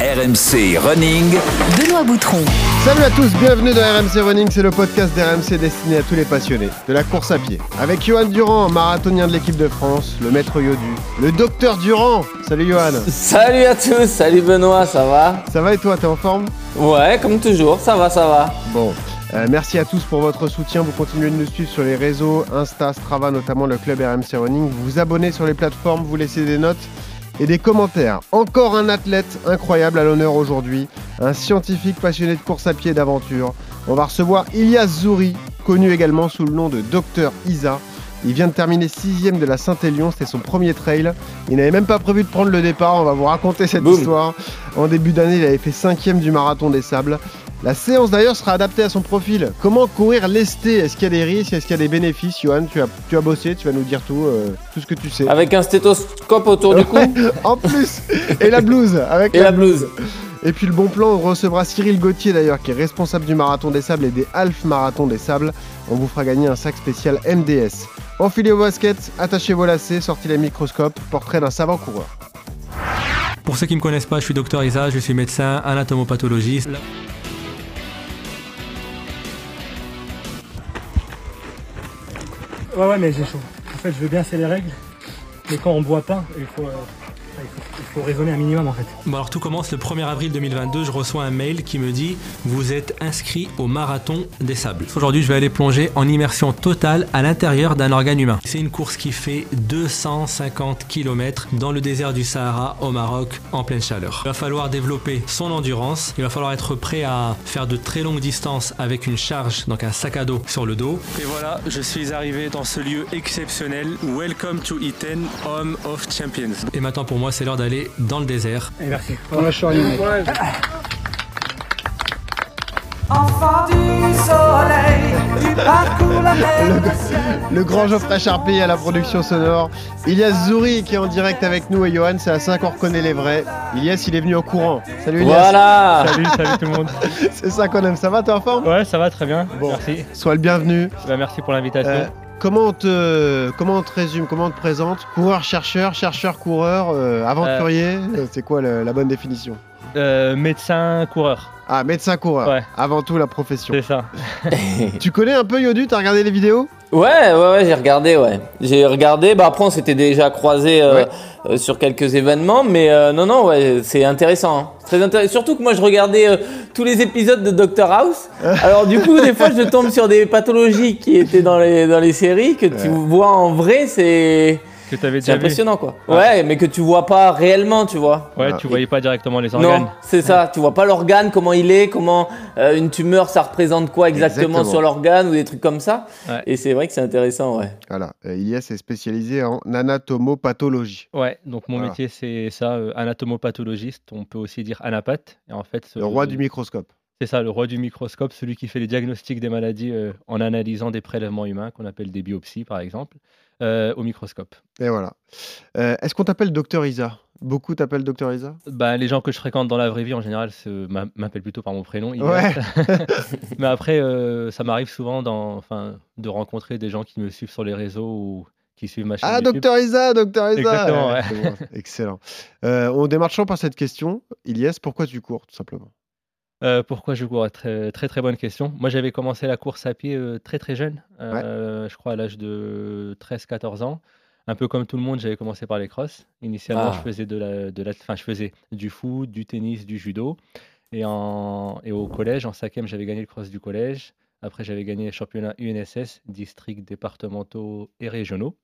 RMC Running. Benoît Boutron. Salut à tous, bienvenue dans RMC Running, c'est le podcast d'RMC destiné à tous les passionnés de la course à pied. Avec Johan Durand, marathonien de l'équipe de France, le maître Yodu, le docteur Durand. Salut Johan. Salut à tous, salut Benoît, ça va? Ça va et toi, t'es en forme? Ouais, comme toujours, ça va, ça va. Bon, euh, merci à tous pour votre soutien. Vous continuez de nous suivre sur les réseaux, Insta, Strava, notamment le club RMC Running. Vous vous abonnez sur les plateformes, vous laissez des notes et des commentaires. Encore un athlète incroyable à l'honneur aujourd'hui, un scientifique passionné de course à pied et d'aventure. On va recevoir Ilias Zouri, connu également sous le nom de Docteur Isa. Il vient de terminer sixième de la Saint-Élion, c'était son premier trail. Il n'avait même pas prévu de prendre le départ, on va vous raconter cette histoire. En début d'année, il avait fait cinquième du marathon des sables. La séance d'ailleurs sera adaptée à son profil. Comment courir lesté? Est-ce qu'il y a des risques? Est-ce qu'il y a des bénéfices? Johan, tu as, tu as bossé, tu vas nous dire tout, euh, tout ce que tu sais. Avec un stéthoscope autour du cou En plus Et la blouse avec et la blouse. Et puis le bon plan, on recevra Cyril Gauthier d'ailleurs, qui est responsable du marathon des sables et des half marathons des sables. On vous fera gagner un sac spécial MDS. Enfilez vos baskets, attachez vos lacets, sortez les microscopes, portrait d'un savant coureur. Pour ceux qui ne me connaissent pas, je suis docteur Isa, je suis médecin anatomopathologiste. Ouais, ouais, mais j'ai chaud. En fait, je veux bien, c'est les règles. Mais quand on boit pas, il faut, euh, il faut, raisonner un minimum en fait. Bon alors tout commence le 1er avril 2022, je reçois un mail qui me dit vous êtes inscrit au marathon des sables. Aujourd'hui je vais aller plonger en immersion totale à l'intérieur d'un organe humain. C'est une course qui fait 250 km dans le désert du Sahara au Maroc en pleine chaleur. Il va falloir développer son endurance, il va falloir être prêt à faire de très longues distances avec une charge, donc un sac à dos sur le dos. Et voilà, je suis arrivé dans ce lieu exceptionnel. Welcome to Iten, Home of Champions. Et maintenant pour moi c'est l'heure d'aller dans le désert merci. On lâche rien, mec. Enfant du soleil, tu parcours la mer. Le grand Geoffrey Charpie à la production sonore. Ilias Zouri qui est en direct avec nous et Johan, c'est à 5 qu'on reconnaît les vrais. Ilias, il est venu en courant. Salut Ilias. Voilà Salut, salut tout le monde. C'est ça qu'on aime. Ça va, t'es en forme? Ouais, ça va très bien. Bon. Merci. Sois le bienvenu. Bah, merci pour l'invitation. Euh, comment, on te, comment on te résume, comment on te présente Coureur-chercheur, chercheur-coureur, euh, aventurier euh, C'est quoi le- la bonne définition Euh, médecin, coureur. Ah, médecin-coureur. Ouais. Avant tout, la profession. C'est ça. Tu connais un peu Yodu T'as regardé les vidéos Ouais, ouais, ouais, j'ai regardé, ouais. J'ai regardé, bah après on s'était déjà croisé Ouais. sur quelques événements, mais euh, non, non, ouais, c'est intéressant. hein. Très intéressant. Surtout que moi je regardais euh, tous les épisodes de Doctor House. Alors du coup, des fois je tombe sur des pathologies qui étaient dans les, dans les séries, que tu vois en vrai, c'est Que tu avais c'est vu. impressionnant quoi. Ouais. Ouais, mais que tu vois pas réellement, tu vois. Ouais, Ah. tu voyais pas directement les organes. Non, c'est ça. Tu vois pas l'organe, comment il est, comment euh, une tumeur, ça représente quoi exactement, Exactement. sur l'organe ou des trucs comme ça. Ouais. Et c'est vrai que c'est intéressant, ouais. Voilà. Euh, Ilias est spécialisé en anatomopathologie. Ouais, donc mon Voilà. métier c'est ça, euh, anatomopathologiste. On peut aussi dire anapathe. Et en fait, Le euh, roi du microscope. C'est ça, le roi du microscope, celui qui fait les diagnostics des maladies euh, en analysant des prélèvements humains, qu'on appelle des biopsies par exemple, euh, au microscope. Et voilà. Euh, Est-ce qu'on t'appelle Docteur Isa? Beaucoup t'appellent Docteur Isa? Bah, les gens que je fréquente dans la vraie vie en général m'appellent plutôt par mon prénom. Ouais. Mais après, euh, ça m'arrive souvent dans, enfin, de rencontrer des gens qui me suivent sur les réseaux ou qui suivent ma chaîne Ah, YouTube. Docteur Isa, Docteur Isa Exactement, ouais. excellent. On démarchons par cette question. Ilias, pourquoi tu cours, tout simplement? Euh, pourquoi je cours très, très très bonne question. Moi j'avais commencé la course à pied euh, très très jeune, euh, je crois à l'âge de 13-14 ans. Un peu comme tout le monde, j'avais commencé par les crosses. Initialement, Ah. je faisais de la, de la, enfin, je faisais du foot, du tennis, du judo. Et, en, et au collège, en cinquième, j'avais gagné le cross du collège. Après, j'avais gagné les championnats UNSS, districts départementaux et régionaux.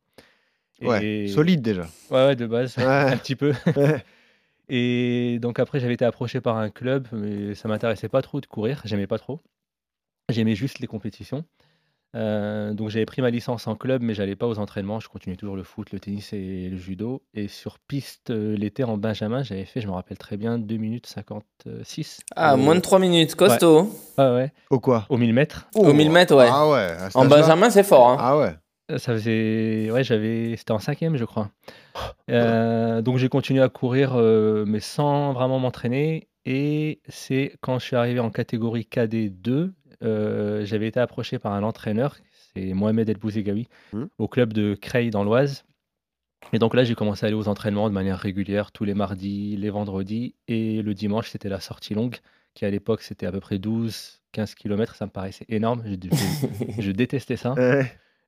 Ouais, Et- solide déjà. Ouais, ouais, de base, Ouais. un petit peu. Ouais. Et donc après, j'avais été approché par un club, mais ça m'intéressait pas trop de courir, j'aimais pas trop. J'aimais juste les compétitions. Euh, donc j'avais pris ma licence en club, mais j'allais pas aux entraînements. Je continuais toujours le foot, le tennis et le judo. Et sur piste euh, l'été en Benjamin, j'avais fait, je me rappelle très bien, 2 minutes 56. Ah, moins de 3 minutes, costaud. hein. Ah ouais, Au quoi? Au 1000 mètres. Au 1000 mètres, ouais. Ah ouais. En Benjamin, c'est fort. Hein. Ah ouais. Euh, Ça faisait. Ouais, j'avais. C'était en cinquième, je crois. Euh, donc j'ai continué à courir, euh, mais sans vraiment m'entraîner. Et c'est quand je suis arrivé en catégorie KD2, euh, j'avais été approché par un entraîneur, c'est Mohamed El Bouzegaoui, Mhm. au club de Creil dans l'Oise. Et donc là, j'ai commencé à aller aux entraînements de manière régulière, tous les mardis, les vendredis. Et le dimanche, c'était la sortie longue, qui à l'époque, c'était à peu près 12, 15 km. Ça me paraissait énorme. Je, je- je détestais ça.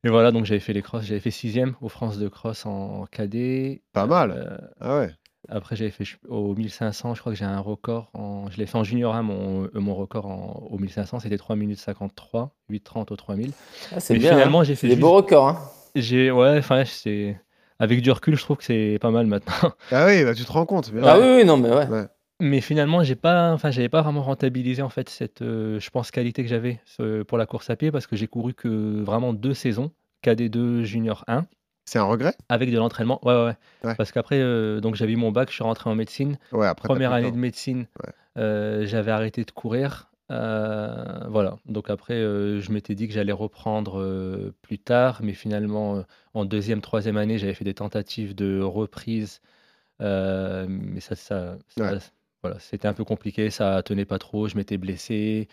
Et voilà, donc j'avais fait les crosses. J'avais fait sixième aux France de cross en cadet. Pas mal. Euh, Ah ouais. après, j'avais fait au 1500. Je crois que j'ai un record. En, je l'ai fait en junior 1. Mon, euh, mon record en- au 1500, c'était 3 minutes 53, 8,30 au 3000. Ah, c'est Mais bien. finalement, hein. j'ai fait Des juste- beaux records. hein. J'ai, ouais, enfin, c'est. Avec du recul, je trouve que c'est pas mal maintenant. Ah oui, bah, tu te rends compte. Ah oui, oui, non, mais ouais. Mais finalement, j'ai pas, enfin, j'avais pas vraiment rentabilisé en fait cette, euh, je pense, qualité que j'avais euh, pour la course à pied parce que j'ai couru que vraiment deux saisons, KD2 Junior 1, C'est un regret? Avec de l'entraînement. Ouais, ouais, ouais. Ouais. Parce qu'après, euh, donc j'avais eu mon bac, je suis rentré en médecine. Ouais, après. Première année de médecine, euh, j'avais arrêté de courir. voilà. Donc après, je m'étais dit que j'allais reprendre plus tard, mais finalement, en deuxième, troisième année, j'avais fait des tentatives de reprise, mais ça, ça, ça-. Voilà, c'était un peu compliqué, ça tenait pas trop, je m'étais blessé.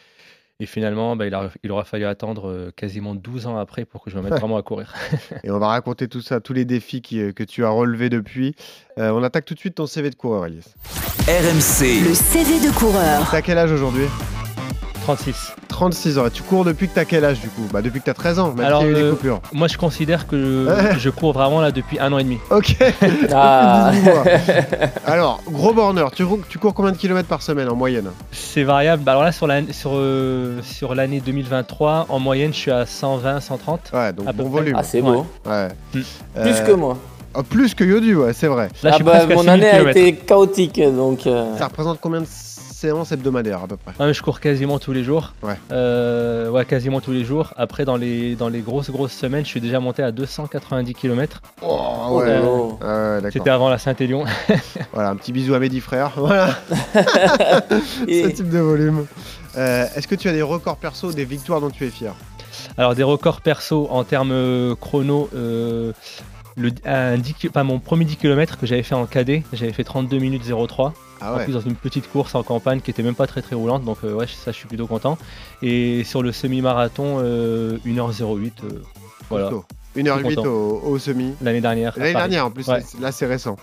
Et finalement, bah, il, a- il aura fallu attendre euh, quasiment 12 ans après pour que je me mette vraiment à courir. Et on va raconter tout ça, tous les défis qui, euh, que tu as relevés depuis. Euh, on attaque tout de suite ton CV de coureur, Elias. RMC, Le CV de coureur. T'as quel âge aujourd'hui? 36. 36 ans. Et tu cours depuis que t'as quel âge du coup? Bah depuis que t'as 13 ans, même Alors, s'il y a eu des euh, coupures. Moi, je considère que Ouais. je, je cours vraiment là depuis un an et demi. Ok. Ah. 18 mois. Alors, gros borneur, tu, cours- tu cours combien de kilomètres par semaine en moyenne? C'est variable. Bah, Alors là, sur l'année sur, euh, sur l'année 2023, en moyenne, je suis à 120, 130. Ouais, donc bon près. volume. Ah, c'est beau. Ouais. Mm. Plus Euh, que moi. oh, plus que Yodu, ouais, c'est vrai. Là, je ah suis bah, mon 6000 année a été chaotique, donc. euh, Ça représente combien de séances hebdomadaires à peu près Ouais, mais je cours quasiment tous les jours. Ouais. Euh, ouais, quasiment tous les jours. Après, dans les, dans les grosses, grosses semaines, je suis déjà monté à 290 km. Oh, ouais. oh. Ah d'accord. C'était avant la Saint-Élion. Voilà, un petit bisou à mes dix frères. Voilà, Et- ce type de volume. Euh, Est-ce que tu as des records perso, des victoires dont tu es fier? Alors, des records perso en termes euh, chrono. euh, le, un 10 ki- enfin, mon premier 10 km que j'avais fait en cadet, j'avais fait 32 minutes 03. Ah En ouais. plus, dans une petite course en campagne qui était même pas très très roulante, donc euh, ouais, ça je suis plutôt content. Et sur le semi-marathon, euh, 1h08, euh, voilà, costaud. 1h08 content. au, au semi. l'année dernière. L'année dernière en plus, Ouais. là c'est récent.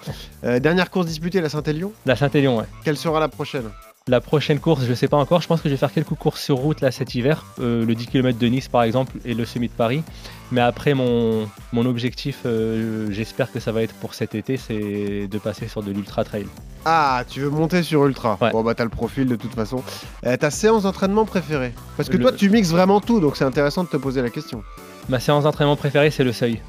Euh, dernière course disputée, la Saint-Élion? La Saint-Élion, ouais. Quelle sera la prochaine? La prochaine course, je sais pas encore. Je pense que je vais faire quelques courses sur route là cet hiver. Euh, le 10 km de Nice par exemple et le semi de Paris. Mais après, mon, mon objectif, euh, j'espère que ça va être pour cet été, c'est de passer sur de l'ultra trail. Ah, tu veux monter sur Ultra Ouais. Bon bah t'as le profil de toute façon. Euh, ta séance d'entraînement préférée? Parce que Le- toi tu mixes vraiment tout, donc c'est intéressant de te poser la question. Ma séance d'entraînement préférée, c'est le seuil.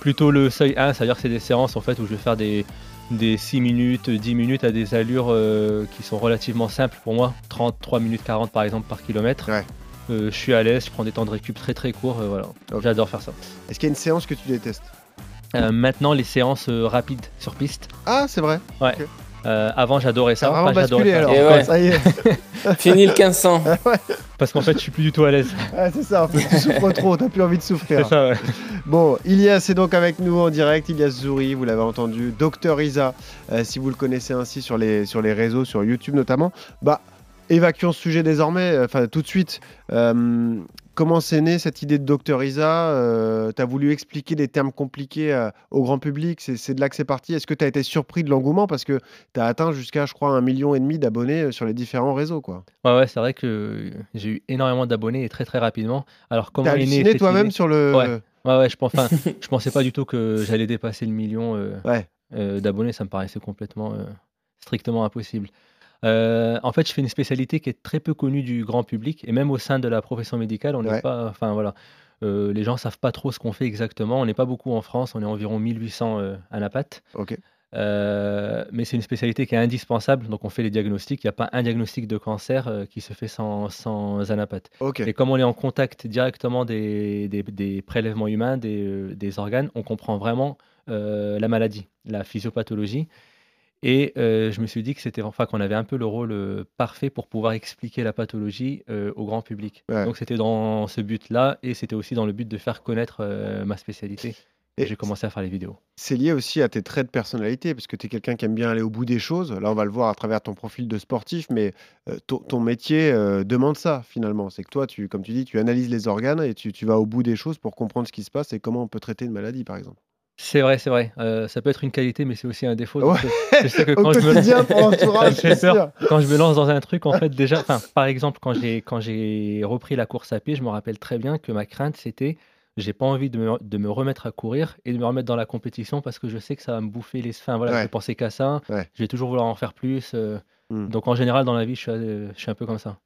Plutôt le seuil 1, c'est-à-dire que c'est des séances en fait où je vais faire des, des 6 minutes, 10 minutes à des allures euh, qui sont relativement simples pour moi. 33 minutes 40 par exemple par kilomètre. Ouais. Euh, je suis à l'aise, je prends des temps de récup très très courts, euh, voilà. J'adore faire ça. Est-ce qu'il y a une séance que tu détestes? Maintenant, les séances rapides sur piste. Ah, c'est vrai. Euh, avant, j'adorais Ça Enfin, j'adorais basculé alors. Ouais. Ça y est. Fini le 1500. Parce qu'en fait, je suis plus du tout à l'aise. Ah, c'est ça, en fait, tu souffres trop, t'as plus envie de C'est souffrir. ça, ouais. Bon, Ilias est donc avec nous en direct. Ilias Zouri, vous l'avez entendu. Docteur Isa, euh, si vous le connaissez ainsi sur les, sur les réseaux, sur YouTube notamment. Bah, évacuons ce sujet désormais, euh, enfin tout de suite. Euh, comment c'est né cette idée de Docteur Isa euh, T'as voulu expliquer des termes compliqués euh, au grand public, c'est de là que c'est parti. Est-ce que tu as été surpris de l'engouement? Parce que tu as atteint jusqu'à, je crois, un million et demi d'abonnés sur les différents réseaux. quoi. Ouais, ouais, c'est vrai que j'ai eu énormément d'abonnés et très très rapidement. Alors, comment née halluciné toi-même sur le. Ouais. Ouais, ouais, je pense, je pensais pas du tout que j'allais dépasser le million Ouais. d'abonnés. Ça me paraissait complètement, strictement impossible. Euh, en fait, je fais une spécialité qui est très peu connue du grand public et même au sein de la profession médicale, on n'est Ouais. pas, enfin voilà, Euh, les gens savent pas trop ce qu'on fait exactement. On n'est pas beaucoup en France, on est environ 1800 euh, patte. Ok. Euh, mais c'est une spécialité qui est indispensable, donc on fait les diagnostics. Il n'y a pas un diagnostic de cancer qui se fait sans, sans anapathe. Ok. Et comme on est en contact directement des, des- des prélèvements humains, des, des organes, on comprend vraiment la maladie, la physiopathologie. Et euh, je me suis dit que c'était enfin qu'on avait un peu le rôle euh, parfait pour pouvoir expliquer la pathologie euh, au grand public. Ouais. Donc c'était dans ce but-là, et c'était aussi dans le but de faire connaître ma spécialité. Et J'ai commencé à faire les vidéos. C'est lié aussi à tes traits de personnalité, parce que tu es quelqu'un qui aime bien aller au bout des choses. Là, on va le voir à travers ton profil de sportif, mais ton, ton métier demande ça, finalement. C'est que toi, tu, comme tu dis, tu analyses les organes et tu, tu vas au bout des choses pour comprendre ce qui se passe et comment on peut traiter une maladie, par exemple. C'est vrai, c'est vrai. Euh, ça peut être une qualité, mais c'est aussi un défaut. Ouais. je sais que quand je me peur. quand je me lance dans un truc, en fait, déjà, par exemple, quand j'ai quand j'ai repris la course à pied, je me rappelle très bien que ma crainte, c'était, j'ai pas envie de me, de me remettre à courir et de me remettre dans la compétition parce que je sais que ça va me bouffer les. Enfin, voilà, Ouais. je pensais qu'à ça. Ouais. Je vais toujours vouloir en faire plus. euh, Hmm. Donc, en général, dans la vie, je suis, euh, je suis un peu comme ça.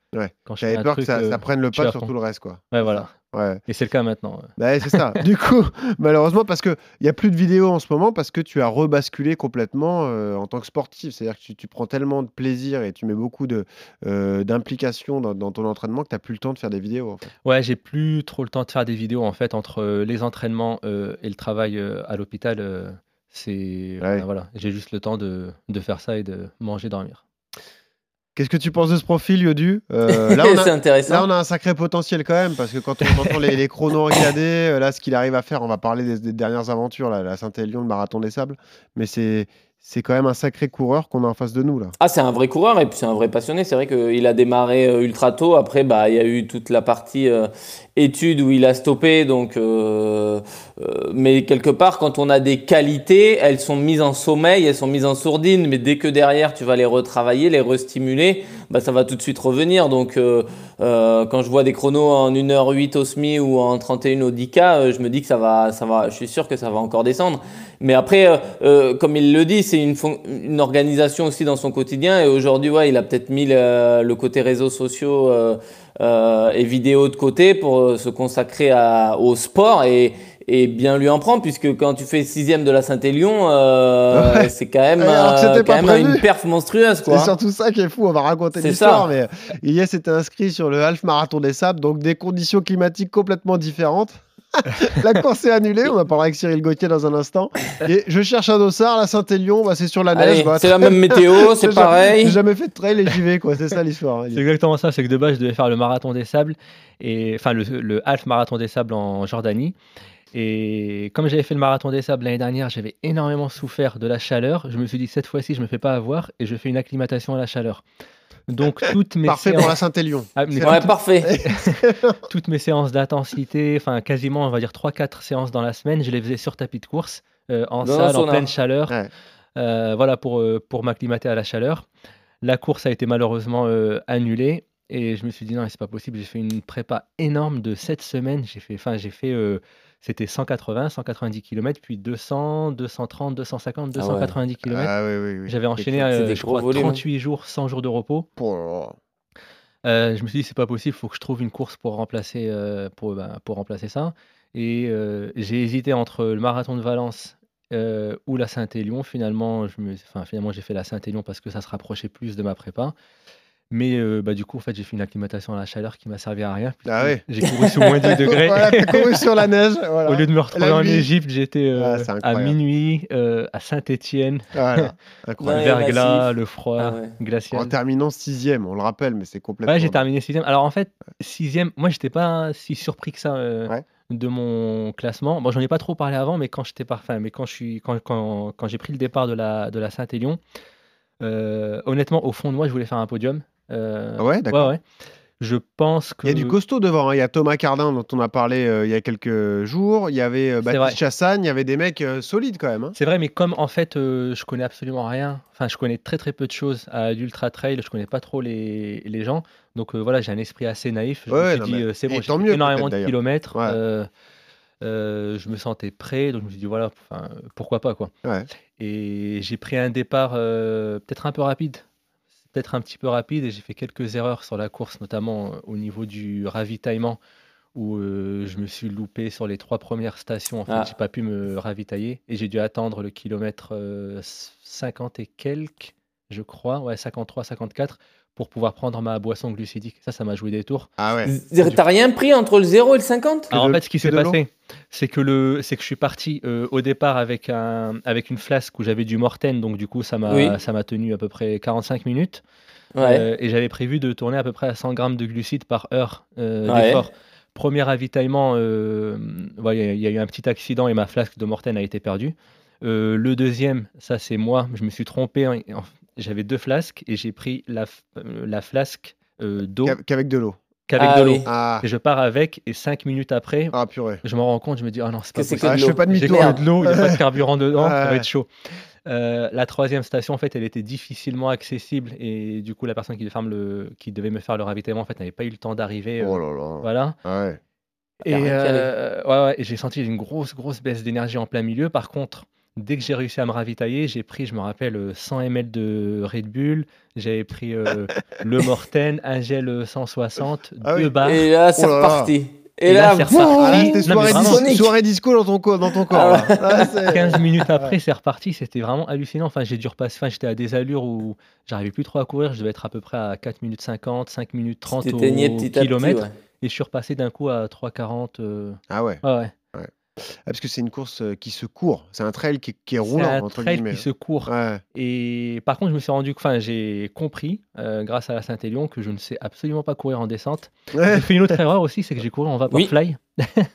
Quand je fais J'avais un peur truc, que ça, euh, ça prenne le pas sur tout le reste, quoi. Ouais, voilà. Ouais. Et c'est le cas maintenant. ouais. Bah, c'est ça. du coup, malheureusement, parce qu'il n'y a plus de vidéos en ce moment, parce que tu as rebasculé complètement euh, en tant que sportif. C'est-à-dire que tu, tu prends tellement de plaisir et tu mets beaucoup euh, d'implication dans, dans ton entraînement que tu n'as plus le temps de faire des vidéos. En fait. Ouais, j'ai plus trop le temps de faire des vidéos en fait entre euh, les entraînements euh, et le travail à l'hôpital. c'est Ouais. voilà, j'ai juste le temps de, de faire ça et de manger, dormir. Qu'est-ce que tu penses de ce profil, Yodu Euh, là, on a, intéressant. là, on a un sacré potentiel quand même, parce que quand on entend les, les chronos euh, là, ce qu'il arrive à faire, on va parler des, des dernières aventures, là, la Saint-Élion, le Marathon des Sables, mais c'est, c'est quand même un sacré coureur qu'on a en face de nous, là. Ah, c'est un vrai coureur et puis c'est un vrai passionné. C'est vrai qu'il a démarré euh, ultra tôt. Après, bah, il y a eu toute la partie euh, études où il a stoppé. Donc, euh, euh, mais quelque part, quand on a des qualités, elles sont mises en sommeil, elles sont mises en sourdine. Mais dès que derrière, tu vas les retravailler, les restimuler, bah, ça va tout de suite revenir. Donc, quand je vois des chronos en 1h08 au SMI ou en 31 au 10K, euh, je me dis que ça va, ça va, je suis sûr que ça va encore descendre. Mais après, euh, euh, comme il le dit, c'est une, une organisation aussi dans son quotidien. Et aujourd'hui, ouais, il a peut-être mis le, le côté réseaux sociaux euh, euh, et vidéos de côté pour euh, se consacrer à- au sport et, et bien lui en prendre, puisque quand tu fais sixième de la Saint-Élion, euh, Ouais. c'est quand même, euh, quand même une perf monstrueuse. C'est surtout ça qui est fou, on va raconter l'histoire, mais Ilyes était inscrit sur le Half Marathon des Sables, donc des conditions climatiques complètement différentes. la course est annulée, on en parlera avec Cyril Gauthier dans un instant. Et je cherche un dossard, la Saint-Élion, bah, c'est sur la neige. Bah, c'est la même météo, c'est pareil. J'ai jamais fait de trail et j'y vais, quoi. C'est ça l'histoire. hein. C'est exactement ça, c'est que de base, je devais faire le marathon des sables, et, enfin le, le half marathon des sables en Jordanie. Et comme j'avais fait le marathon des sables l'année dernière, j'avais énormément souffert de la chaleur. Je me suis dit, cette fois-ci, je me fais pas avoir et je fais une acclimatation à la chaleur. Donc, toutes mes Parfait séances, pour la Saint-Élion. Ah, Ouais, parfait. toutes mes séances d'intensité, enfin quasiment, on va dire 3-4 séances dans la semaine, je les faisais sur tapis de course, euh, en Dans salle, en pleine chaleur, Ouais. euh, voilà, pour, euh, pour m'acclimater à la chaleur. La course a été malheureusement euh, annulée et je me suis dit non, c'est pas possible. J'ai fait une prépa énorme de 7 semaines. J'ai fait, enfin, j'ai fait, euh, c'était 180, 190 km, puis 200, 230, 250, Ah ouais. 290 km. Ah oui, oui, oui. J'avais enchaîné, euh, je crois, volumes. 38 jours, 100 jours de repos. Pour- Euh, je me suis dit, c'est pas possible, il faut que je trouve une course pour remplacer, euh, pour, bah, pour remplacer ça. Et euh, j'ai hésité entre le marathon de Valence euh, ou la Saint-Élion. Finalement, je me, enfin, finalement, j'ai fait la Saint-Élion parce que ça se rapprochait plus de ma prépa. Mais euh, bah, du coup, en fait, j'ai fait une acclimatation à la chaleur qui m'a servi à rien. Ah ouais. J'ai couru sous moins 10 degrés. Voilà, couru sur la neige. Voilà. Au lieu de me retrouver en. Égypte, j'étais euh, Ah, à minuit euh, à Saint-Étienne, Voilà. Incroyable. le verglas, le froid Ah ouais. glacial. En terminant sixième, on le rappelle, mais c'est complètement. Ouais, j'ai terminé sixième. Alors en fait, sixième, moi j'étais pas si surpris que ça euh, Ouais. de mon classement. Bon, j'en ai pas trop parlé avant, mais quand j'étais parfait, mais quand je suis, quand, quand, quand j'ai pris le départ de la de la Saint-Élion, euh, honnêtement, au fond de moi, je voulais faire un podium. Euh, Ah ouais, d'accord. ouais. Je pense que Il y a du costaud devant. hein. Il y a Thomas Cardin dont on a parlé euh, il y a quelques jours. Il y avait euh, Baptiste. Chassagne. Il y avait des mecs euh, solides quand même. hein. C'est vrai, mais comme en fait, je connais absolument rien. Enfin, je connais très très peu de choses à l'ultra trail. Je connais pas trop les, les gens. Donc voilà, j'ai un esprit assez naïf. Je Ouais, me suis non, dit, c'est bon, j'ai mieux, énormément de kilomètres. Ouais. je me sentais prêt, donc je me suis dit voilà, pourquoi pas quoi. Ouais. Et j'ai pris un départ peut-être un peu rapide, peut-être un petit peu rapide, et j'ai fait quelques erreurs sur la course, notamment euh, au niveau du ravitaillement, où euh, je me suis loupé sur les trois premières stations. En fait, Ah. j'ai pas pu me ravitailler et j'ai dû attendre le kilomètre euh, 50 et quelques, je crois, ouais, 53, 54, pour pouvoir prendre ma boisson glucidique. Ça, ça m'a joué des tours. Ah ouais. T'as rien pris entre le 0 et le 50 Alors de- en fait, ce qui s'est passé, c'est que le, c'est que je suis parti euh, au départ avec un, avec une flasque où j'avais du Morten, donc du coup ça m'a, Oui. ça m'a tenu à peu près 45 minutes. Ouais. Euh, et j'avais prévu de tourner à peu près à 100 grammes de glucides par heure euh, Ouais. d'effort. Premier ravitaillement, euh, voilà, il y, a- il y a eu un petit accident et ma flasque de Morten a été perdue. Euh, le deuxième, ça c'est moi, je me suis trompé. hein, en- J'avais deux flasques et j'ai pris la, euh, la flasque euh, d'eau Qu'av- Qu'avec de l'eau. qu'avec Ah de l'eau. oui. Ah, Et je pars avec, et 5 minutes après, ah purée. je m'en rends compte, je me dis, ah non, c'est pas possible. Ah, de je fais l'eau. pas J'ai demi-tour. que de l'eau, il n'y a pas de carburant dedans, ça va être chaud. Euh, la troisième station, en fait, elle était difficilement accessible et du coup, la personne qui devait, faire le, qui devait me faire le ravitaillement, en fait, n'avait pas eu le temps d'arriver. euh, Oh là là. Voilà. Ah ouais. Et, euh, ouais, ouais, et j'ai senti une grosse, grosse baisse d'énergie en plein milieu. Par contre, dès que j'ai réussi à me ravitailler, j'ai pris, je me rappelle, euh, 100 ml de Red Bull. J'avais pris euh, le Morten, un gel 160, Ah deux oui. barres. Et là, c'est Oh reparti. Et, Et là, là, c'est reparti. Ah soirée, vraiment. dis- soirée disco dans ton, co- dans ton corps. Ah là. Ah, c'est- 15 minutes après, c'est reparti. C'était vraiment hallucinant. Enfin, j'ai dû repasser. Enfin, j'étais à des allures où j'arrivais plus trop à courir. Je devais être à peu près à 4 minutes 50, 5 minutes 30 au petit. kilomètre. ouais. Et je suis repassé d'un coup à 3,40. euh, Ah ouais. Ah, parce que c'est une course euh, qui se court. C'est un trail qui, qui est C'est roulant, un entre trail guillemets. qui se court. Ouais. Et par contre, je me suis rendu, enfin, j'ai compris, euh, grâce à la Saint-Élion, que je ne sais absolument pas courir en descente. Ouais. J'ai fait une autre erreur aussi, c'est que j'ai couru en Vaporfly.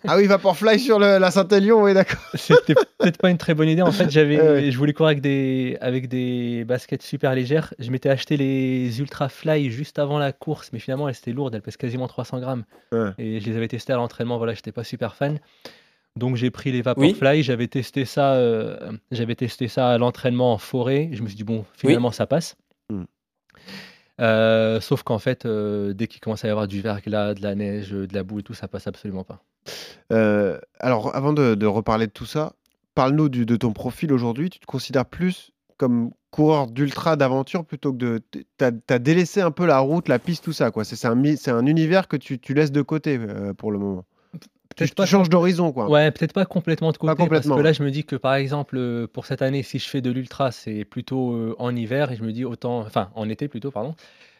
Ah oui, Vaporfly sur le- la Saint-Élion, oui, d'accord. C'était peut-être pas une très bonne idée. En fait, j'avais, Ouais, ouais. je voulais courir avec des, avec des baskets super légères. Je m'étais acheté les Ultra Fly juste avant la course, mais finalement, elles étaient lourdes. Elles pèsent quasiment 300 grammes. Ouais. Et je les avais testées à l'entraînement. Voilà, j'étais pas super fan. Donc j'ai pris les Vaporfly. J'avais testé ça, euh, j'avais testé ça à l'entraînement en forêt. Je me suis dit bon, finalement, ça passe. Mm. Euh, sauf qu'en fait, euh, dès qu'il commence à y avoir du verglas, de la neige, de la boue et tout, ça passe absolument pas. Euh, alors, avant de, de reparler de tout ça, parle-nous du- de ton profil aujourd'hui. Tu te considères plus comme coureur d'ultra d'aventure plutôt que de. T'as as délaissé un peu la route, la piste, tout ça, quoi. C'est c'est un, univers que tu, tu laisses de côté euh, pour le moment. Tu, Peut-être tu pas changes d'horizon, quoi. Ouais, peut-être pas complètement de côté. complètement. Parce que là, je me dis que par exemple, euh, pour cette année, si je fais de l'ultra, c'est plutôt euh, en hiver. Et je me dis autant. Enfin, en été plutôt, pardon.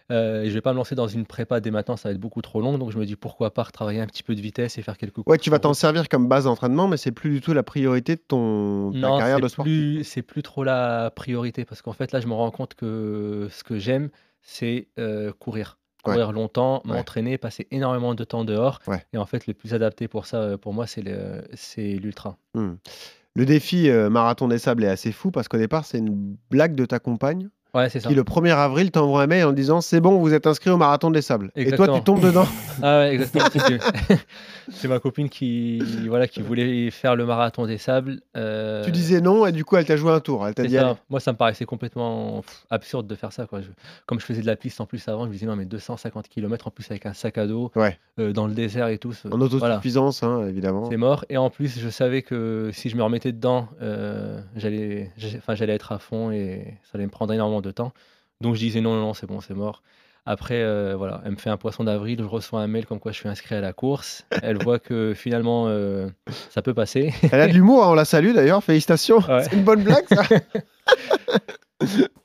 Euh, je vais pas me lancer dans une prépa dès maintenant, ça va être beaucoup trop long. Donc je me dis pourquoi pas retravailler un petit peu de vitesse et faire quelques Ouais, courses tu vas en t'en servir comme base d'entraînement, mais c'est plus du tout la priorité de ton ta Non, carrière de sport. plus, c'est plus trop la priorité parce qu'en fait, là, je me rends compte que ce que j'aime, c'est euh, courir. Ouais. Courir longtemps, Ouais. m'entraîner, passer énormément de temps dehors. Ouais. Et en fait, le plus adapté pour ça, euh, pour moi, c'est le- c'est l'ultra. Hmm. Le défi euh, marathon des sables est assez fou parce qu'au départ, c'est une blague de ta compagne Ouais, c'est ça. qui, le 1er avril, t'envoie un mail en disant C'est bon, vous êtes inscrit au marathon des sables. Et toi, tu tombes dedans. Ah ouais, exactement. c'est- ma copine qui, voilà, qui voulait faire le marathon des sables. euh, Tu disais non, et du coup, elle t'a joué un tour. Elle t'a dit ça. Moi, ça me paraissait complètement absurde de faire ça. Quoi. Je- comme je faisais de la piste en plus avant, je me disais non, mais 250 km en plus avec un sac à dos, Ouais. euh, dans le désert et tout. ce- En voilà, autosuffisance, hein, évidemment. c'est mort. Et en plus, je savais que si je me remettais dedans, euh, j'allais enfin, j'allais être à fond et ça allait me prendre énormément de temps. Donc je disais non, non, non, c'est bon, c'est mort. Après, euh, voilà, elle me fait un poisson d'avril, je reçois un mail comme quoi je suis inscrit à la course. Elle voit que finalement, euh, ça peut passer. Elle a de l'humour, hein, on la salue d'ailleurs. Félicitations. Ouais. C'est une bonne blague, ça.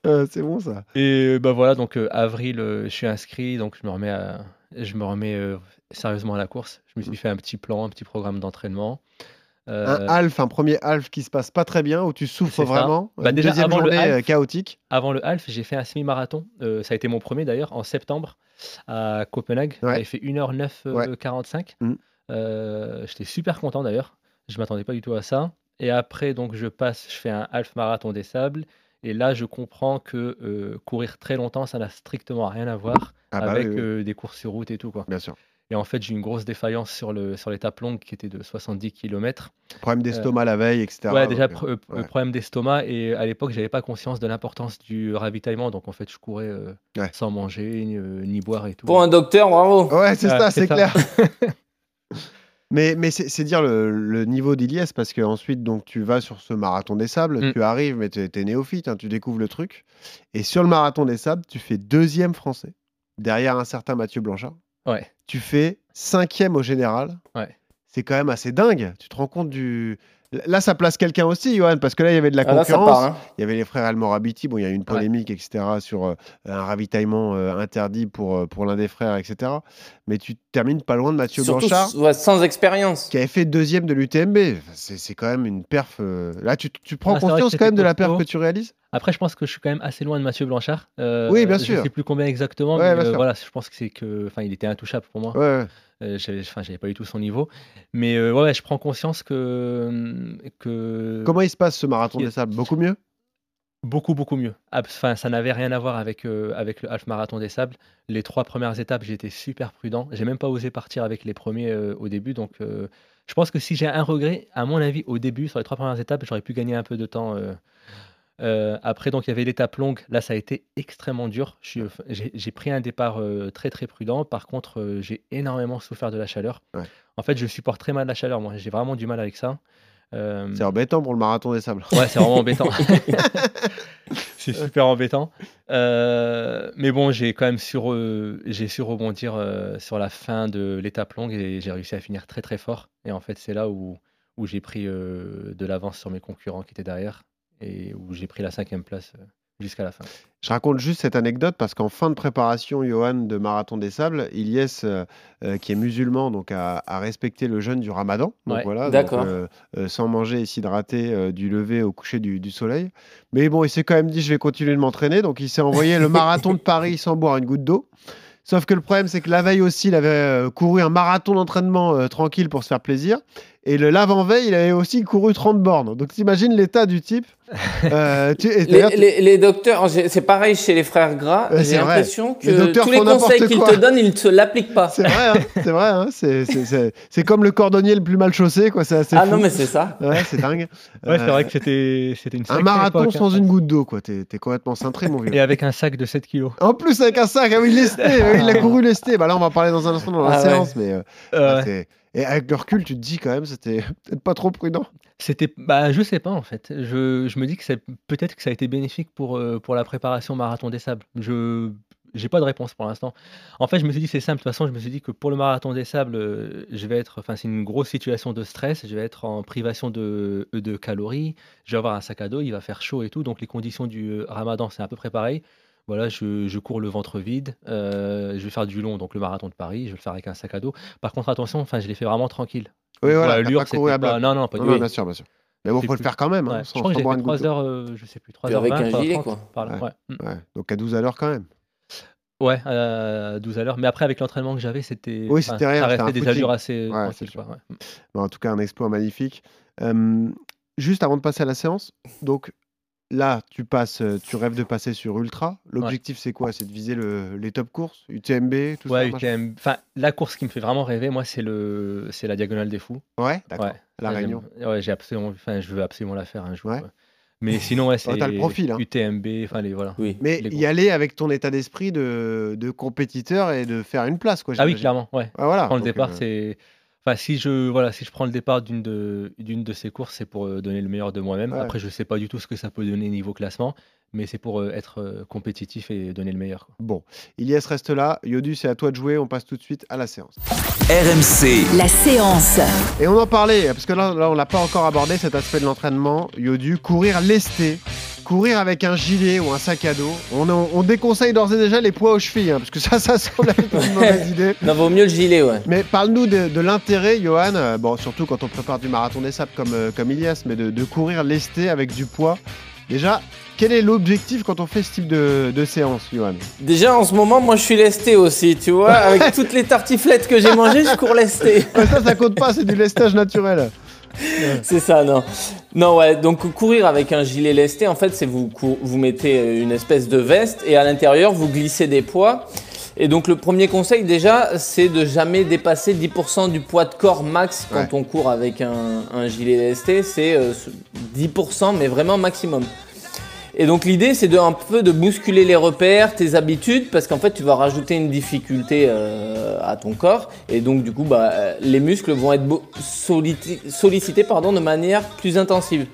Euh, c'est bon, ça. Et bah voilà, donc avril, je suis inscrit, donc je me remets, à- je me remets sérieusement à la course. Je me suis fait un petit plan, un petit programme d'entraînement. Euh, Un half, un premier half qui se passe pas très bien, où tu souffres vraiment. Bah, déjà, deuxième avant le journée half- euh, chaotique. Avant le half, j'ai fait un semi-marathon. Euh, ça a été mon premier d'ailleurs, en septembre, à Copenhague. Ouais. J'avais fait 1h09 Ouais. 45. Mhm. Euh, J'étais super content d'ailleurs. Je m'attendais pas du tout à ça. Et après, donc, je passe, je fais un half marathon des sables. Et là, je comprends que euh, courir très longtemps, ça n'a strictement rien à voir Ah bah avec oui, oui, euh, des courses sur route et tout. Quoi. bien sûr. Et en fait, j'ai eu une grosse défaillance sur, le, sur l'étape longue qui était de 70 km. Problème d'estomac la veille, etc. Ouais, déjà, donc, euh, euh, ouais. problème d'estomac. Et à l'époque, j'avais pas conscience de l'importance du ravitaillement. Donc, en fait, je courais euh, Ouais. sans manger, ni, euh, ni boire et tout. Pour un docteur, bravo. Ouais, c'est ça, c'est c'est ça. clair. mais mais c'est c'est dire le, le niveau d'Iliès parce qu'ensuite, donc, tu vas sur ce marathon des sables, Mm. tu arrives, mais tu es, néophyte, hein, tu découvres le truc. Et sur le marathon des sables, tu fais deuxième français, derrière un certain Mathieu Blanchard. Ouais. Tu fais cinquième au général. Ouais. C'est quand même assez dingue. Tu te rends compte du. Là, ça place quelqu'un aussi, Johan, parce que là, il y avait de la Ah, là, concurrence. part. hein. Il y avait les frères Almorabiti, bon, il y a eu une polémique, etc., sur euh, un ravitaillement euh, interdit pour, euh, pour l'un des frères, etc. Mais tu termines pas loin de Mathieu Surtout Blanchard, ouais, sans expérience. qui avait fait deuxième de l'UTMB. Enfin, c'est c'est quand même une perf. euh, Là, tu, tu prends Ah, conscience quand même de la perf que tu réalises? Après, je pense que je suis quand même assez loin de Mathieu Blanchard. Euh, Oui, bien Je sûr. sais plus combien exactement, Ouais, mais bien euh, sûr. voilà, je pense que c'est que, enfin, il était intouchable pour moi. Ouais, ouais. Euh, j'avais, enfin, j'avais pas du tout son niveau. Mais euh, ouais, je prends conscience que que. Comment il se passe ce marathon des sables? Beaucoup mieux? Beaucoup, beaucoup mieux. Enfin, ça n'avait rien à voir avec, euh, avec le half marathon des sables. Les trois premières étapes, j'étais super prudent. J'ai même pas osé partir avec les premiers euh, au début. Donc, euh, je pense que si j'ai un regret, à mon avis, au début, sur les trois premières étapes, j'aurais pu gagner un peu de temps. Euh. Après, donc, il y avait l'étape longue. Là, ça a été extrêmement dur. J'ai pris un départ euh, très, très prudent. Par contre, euh, j'ai énormément souffert de la chaleur. Ouais. En fait, je supporte très mal la chaleur. Moi, j'ai vraiment du mal avec ça. C'est embêtant pour le marathon des sables. Ouais, c'est vraiment embêtant. c'est super embêtant. Mais bon, j'ai quand même su, re- j'ai su rebondir sur la fin de l'étape longue et j'ai réussi à finir très très fort. Et en fait, c'est là où, où j'ai pris de l'avance sur mes concurrents qui étaient derrière et où j'ai pris la cinquième place euh, jusqu'à la fin. Je raconte juste cette anecdote parce qu'en fin de préparation, Johan, de Marathon des Sables, Ilyes, euh, euh, qui est musulman, donc a, a respecté le jeûne du ramadan. Donc Ouais, voilà, donc, euh, euh, sans manger et s'hydrater du lever au coucher du, du soleil. Mais bon, il s'est quand même dit, je vais continuer de m'entraîner. Donc il s'est envoyé le marathon de Paris sans boire une goutte d'eau. Sauf que le problème, c'est que la veille aussi, il avait couru un marathon d'entraînement tranquille pour se faire plaisir. Et le l'avant-veille, il avait aussi couru 30 bornes. Donc t'imagines l'état du type. Euh, tu- et Les, d'ailleurs, les- les docteurs, c'est pareil chez les frères Gras. J'ai l'impression que Les tous les conseils qu'ils te donnent, ils ne se l'appliquent pas. C'est vrai, hein, c'est vrai. hein, c'est- comme le cordonnier le plus mal chaussé, quoi. C'est assez Ah fou. non, mais c'est ça. Ouais, c'est dingue. Ouais, c'est Euh, vrai que c'était, c'était une Un marathon époque, hein. sans une goutte d'eau, quoi. T'es t'es complètement cintré, mon vieux. Et avec un sac de 7 kilos. En plus, avec un sac, ah oui, lesté, il a couru lesté. Bah là, on va parler dans un instant dans la Ah ouais. séance, mais euh, Euh, ah, et avec le recul, tu te dis quand même, c'était peut-être pas trop prudent. C'était, bah, je sais pas en fait. Je, je me dis que c'est peut-être que ça a été bénéfique pour, euh, pour la préparation marathon des sables. Je j'ai pas de réponse pour l'instant. En fait, je me suis dit c'est simple. De toute façon, je me suis dit que pour le marathon des sables, euh, je vais être, enfin, c'est une grosse situation de stress. Je vais être en privation de, de calories. Je vais avoir un sac à dos. Il va faire chaud et tout. Donc les conditions du euh, Ramadan, c'est à peu près pareil. Voilà, je, je cours le ventre vide. euh, je vais faire du long, donc le marathon de Paris. Je vais le faire avec un sac à dos. Par contre, attention, enfin, je l'ai fait vraiment tranquille. Oui, voilà, l'allure, pas couru c'était à pas- Non, non, pas Non, du non, tout. bien sûr, bien sûr. Mais bon, C'est faut le plus- faire quand même, hein, Ouais, sans, je crois que sans j'ai boire fait une goutte 3 d'eau. heures, euh, je sais plus, 3 Puis heures avec 20, un 3 gilet, 30, quoi. par là, Ouais. ouais. Mm. Ouais, donc à 12 à l'heure quand même. Ouais, à 12 à l'heure. Mais après, avec l'entraînement que j'avais, c'était. Oui, enfin, c'était rien, Ça c'était un restait des footing. allures assez Ouais, tranquilles, c'est quoi, ouais. Mm. Bon, en tout cas, un exploit magnifique. Euh, juste avant de passer à la séance, donc là, tu passes, euh, tu rêves de passer sur Ultra. L'objectif, c'est quoi? C'est de viser le- les top courses, UTMB, tout Ouais, ça UTM. Enfin, la course qui me fait vraiment rêver, moi, c'est le, c'est la diagonale des fous. Ouais, d'accord. Ouais. La Réunion. Ouais, j'ai absolument, enfin, je veux absolument la faire un jour. Mais sinon, ouais, c'est t'as le profil, hein. UTMB, enfin les voilà. Oui. Mais Les y aller avec ton état d'esprit de, de compétiteur et de faire une place, quoi. Ah oui, clairement, ouais. Ah, voilà. le départ, euh, c'est. Enfin, si je, voilà, si je prends le départ d'une de, d'une de ces courses, c'est pour euh, donner le meilleur de moi-même. Ouais. Après, je sais pas du tout ce que ça peut donner niveau classement, mais c'est pour euh, être euh, compétitif et donner le meilleur. quoi. Bon, Ilyes reste là. Yodu, c'est à toi de jouer. On passe tout de suite à la séance. RMC, la séance. Et on en parlait, parce que là, là on l'a pas encore abordé, cet aspect de l'entraînement. Yodu, courir lesté, courir avec un gilet ou un sac à dos. On, on- on déconseille d'ores et déjà les poids aux chevilles, hein, parce que ça, ça semble être une mauvaise idée. Non, vaut mieux le gilet, ouais. Mais parle-nous de, de l'intérêt, Johan, euh, bon, surtout quand on prépare du marathon des sables comme, euh, comme Ilias, mais de, de courir lesté avec du poids. Déjà, quel est l'objectif quand on fait ce type de, de séance, Johan? Déjà, en ce moment, moi, je suis lesté aussi, tu vois. Avec toutes les tartiflettes que j'ai mangées, je cours lesté. Ça, ça compte pas, c'est du lestage naturel. C'est ça, non. Non, ouais, donc courir avec un gilet lesté, en fait, c'est vous, vous mettez euh, une espèce de veste et à l'intérieur, vous glissez des poids. Et donc, le premier conseil, déjà, c'est de jamais dépasser 10% du poids de corps max quand Ouais. on court avec un, un gilet lesté. C'est euh, 10%, mais vraiment maximum. Et donc l'idée c'est de un peu de bousculer les repères, tes habitudes, parce qu'en fait tu vas rajouter une difficulté euh, à ton corps, et donc du coup bah, les muscles vont être sollicités pardon, de manière plus intensive.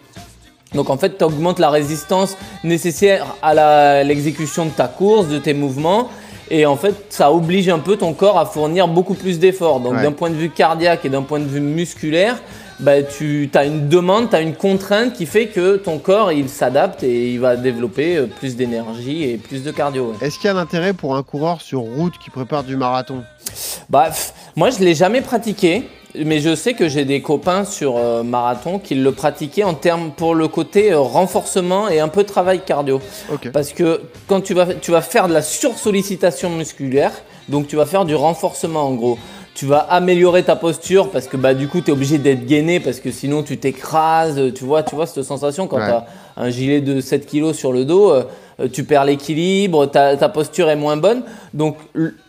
Donc en fait tu augmentes la résistance nécessaire à l'exécution de ta course, de tes mouvements, et en fait ça oblige un peu ton corps à fournir beaucoup plus d'efforts. Donc Ouais. d'un point de vue cardiaque et d'un point de vue musculaire, bah, tu as une demande, tu as une contrainte qui fait que ton corps il s'adapte et il va développer euh, plus d'énergie et plus de cardio. ouais. Est-ce qu'il y a un intérêt pour un coureur sur route qui prépare du marathon? Bah, pff, moi je l'ai jamais pratiqué, mais je sais que j'ai des copains sur euh, marathon qui le pratiquaient en termes pour le côté euh, renforcement et un peu travail cardio. Parce que quand tu vas, tu vas faire de la sursollicitation musculaire, donc tu vas faire du renforcement en gros. Tu vas améliorer ta posture parce que bah du coup tu es obligé d'être gainé parce que sinon tu t'écrases, tu vois, tu vois cette sensation quand Ouais. tu as un gilet de 7 kg sur le dos, euh, tu perds l'équilibre, ta, ta posture est moins bonne. Donc